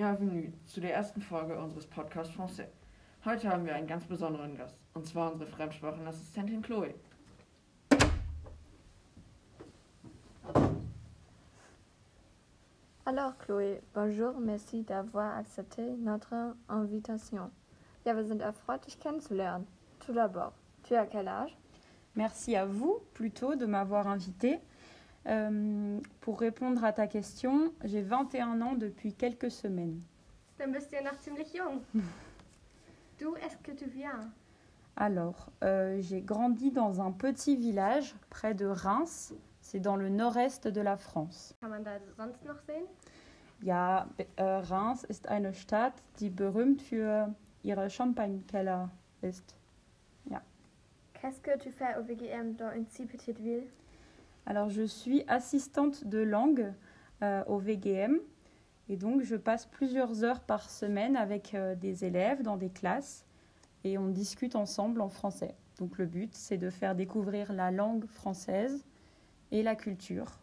Bienvenue zu der ersten Folge unseres Podcasts Français. Heute haben wir einen ganz besonderen Gast, und zwar unsere Fremdsprachenassistentin Chloe. Alors Chloé, bonjour, merci d'avoir accepté notre invitation. Ja, wir sind erfreut, dich kennenzulernen. Tout d'abord, tu as quel âge Merci à vous plutôt de m'avoir invité. Euh, pour répondre à ta question, j'ai 21 ans depuis quelques semaines. Dann bist du ja noch ziemlich jung. D'où est-ce que tu viens? Alors, euh, j'ai grandi dans un petit village près de Reims. C'est dans le nord-est de la France. Kann man da sonst noch sehen? Ja, äh, Reims ist eine Stadt, die berühmt für ihre Champagnekeller ist. Qu'est-ce que tu fais au VGM dans une si petite ville? Alors, je suis assistante de langue euh, au VGM et donc je passe plusieurs heures par semaine avec euh, des élèves dans des classes et on discute ensemble en français. Donc, le but, c'est de faire découvrir la langue française et la culture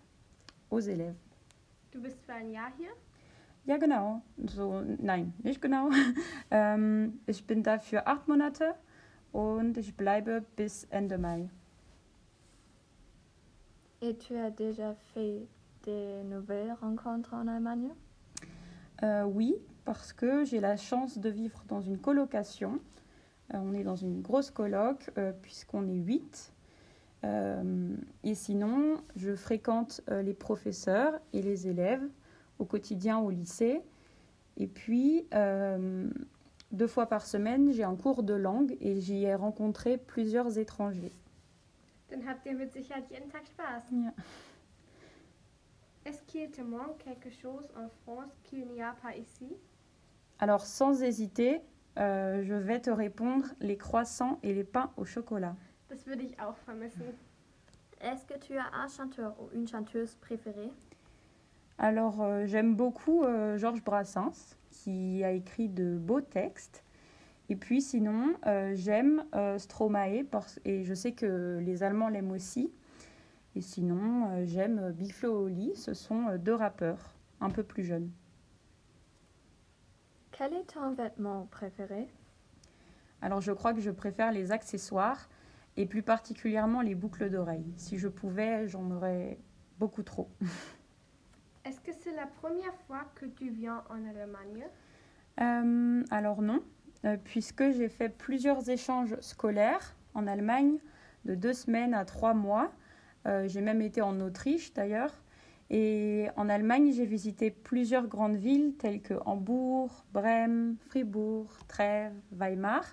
aux élèves. Du bist für ein Jahr hier? Ja, genau. So, nein, nicht genau. ähm, ich bin da für acht Monate und ich bleibe bis Ende Mai. Et tu as déjà fait des nouvelles rencontres en Allemagne? Euh, oui, parce que j'ai la chance de vivre dans une colocation. Euh, on est dans une grosse coloc euh, puisqu'on est huit. Et sinon, je fréquente les professeurs et les élèves au quotidien au lycée. Et puis, deux fois par semaine, j'ai un cours de langue et j'y ai rencontré plusieurs étrangers. Dann habt ihr mit Sicherheit jeden Tag Spaß. Ja. Est-ce qu'il te manque quelque chose en France qu'il n'y a pas ici Alors, sans hésiter, euh, je vais te répondre les croissants et les pains au chocolat. Das würde ich auch vermissen. Est-ce que tu as un chanteur ou une chanteuse préférée? Alors, euh, j'aime beaucoup euh, Georges Brassens, qui a écrit de beaux textes. Et puis, sinon, euh, j'aime euh, Stromae, parce, et je sais que les Allemands l'aiment aussi. Et sinon, euh, j'aime Big Flo et Oli. Ce sont euh, deux rappeurs, un peu plus jeunes. Quel est ton vêtement préféré? Alors, je crois que je préfère les accessoires, et plus particulièrement les boucles d'oreilles. Si je pouvais, j'en aurais beaucoup trop. Est-ce que c'est la première fois que tu viens en Allemagne? Alors non, puisque j'ai fait plusieurs échanges scolaires en Allemagne de deux semaines à trois mois. Euh, j'ai même été en Autriche d'ailleurs. Et en Allemagne, j'ai visité plusieurs grandes villes telles que Hambourg, Brême, Fribourg, Trèves, Weimar.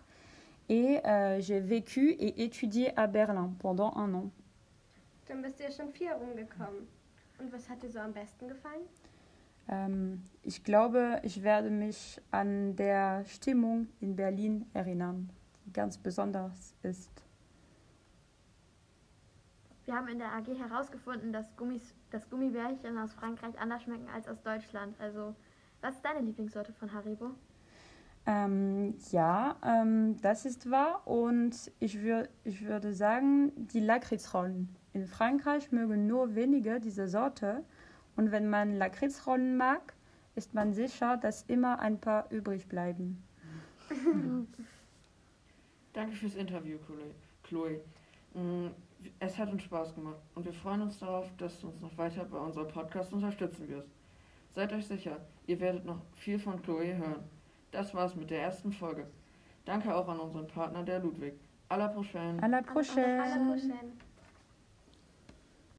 Et euh, j'ai vécu et étudié à Berlin pendant un an. Dann bist du ja schon rumgekommen. Und was hat dir so am besten? Ähm, ich glaube, ich werde mich an der Stimmung in Berlin erinnern, die ganz besonders ist. Wir haben in der AG herausgefunden, dass, Gummis, dass Gummibärchen aus Frankreich anders schmecken als aus Deutschland. Also, was ist deine Lieblingssorte von Haribo? Ähm, ja, ähm, das ist wahr und ich, wür ich würde sagen, die Lakritzrollen. In Frankreich mögen nur wenige diese Sorte und wenn man Lakritzrollen mag, ist man sicher, dass immer ein paar übrig bleiben. Danke fürs Interview, Chloe. Chloe. Mm, Es hat uns Spaß gemacht und wir freuen uns darauf, dass du uns noch weiter bei unserem Podcast unterstützen wirst. Seid euch sicher, ihr werdet noch viel von Chloe hören. Das war's mit der ersten Folge. Danke auch an unseren Partner, der Ludwig. À la prochaine. À la prochaine! À la prochaine.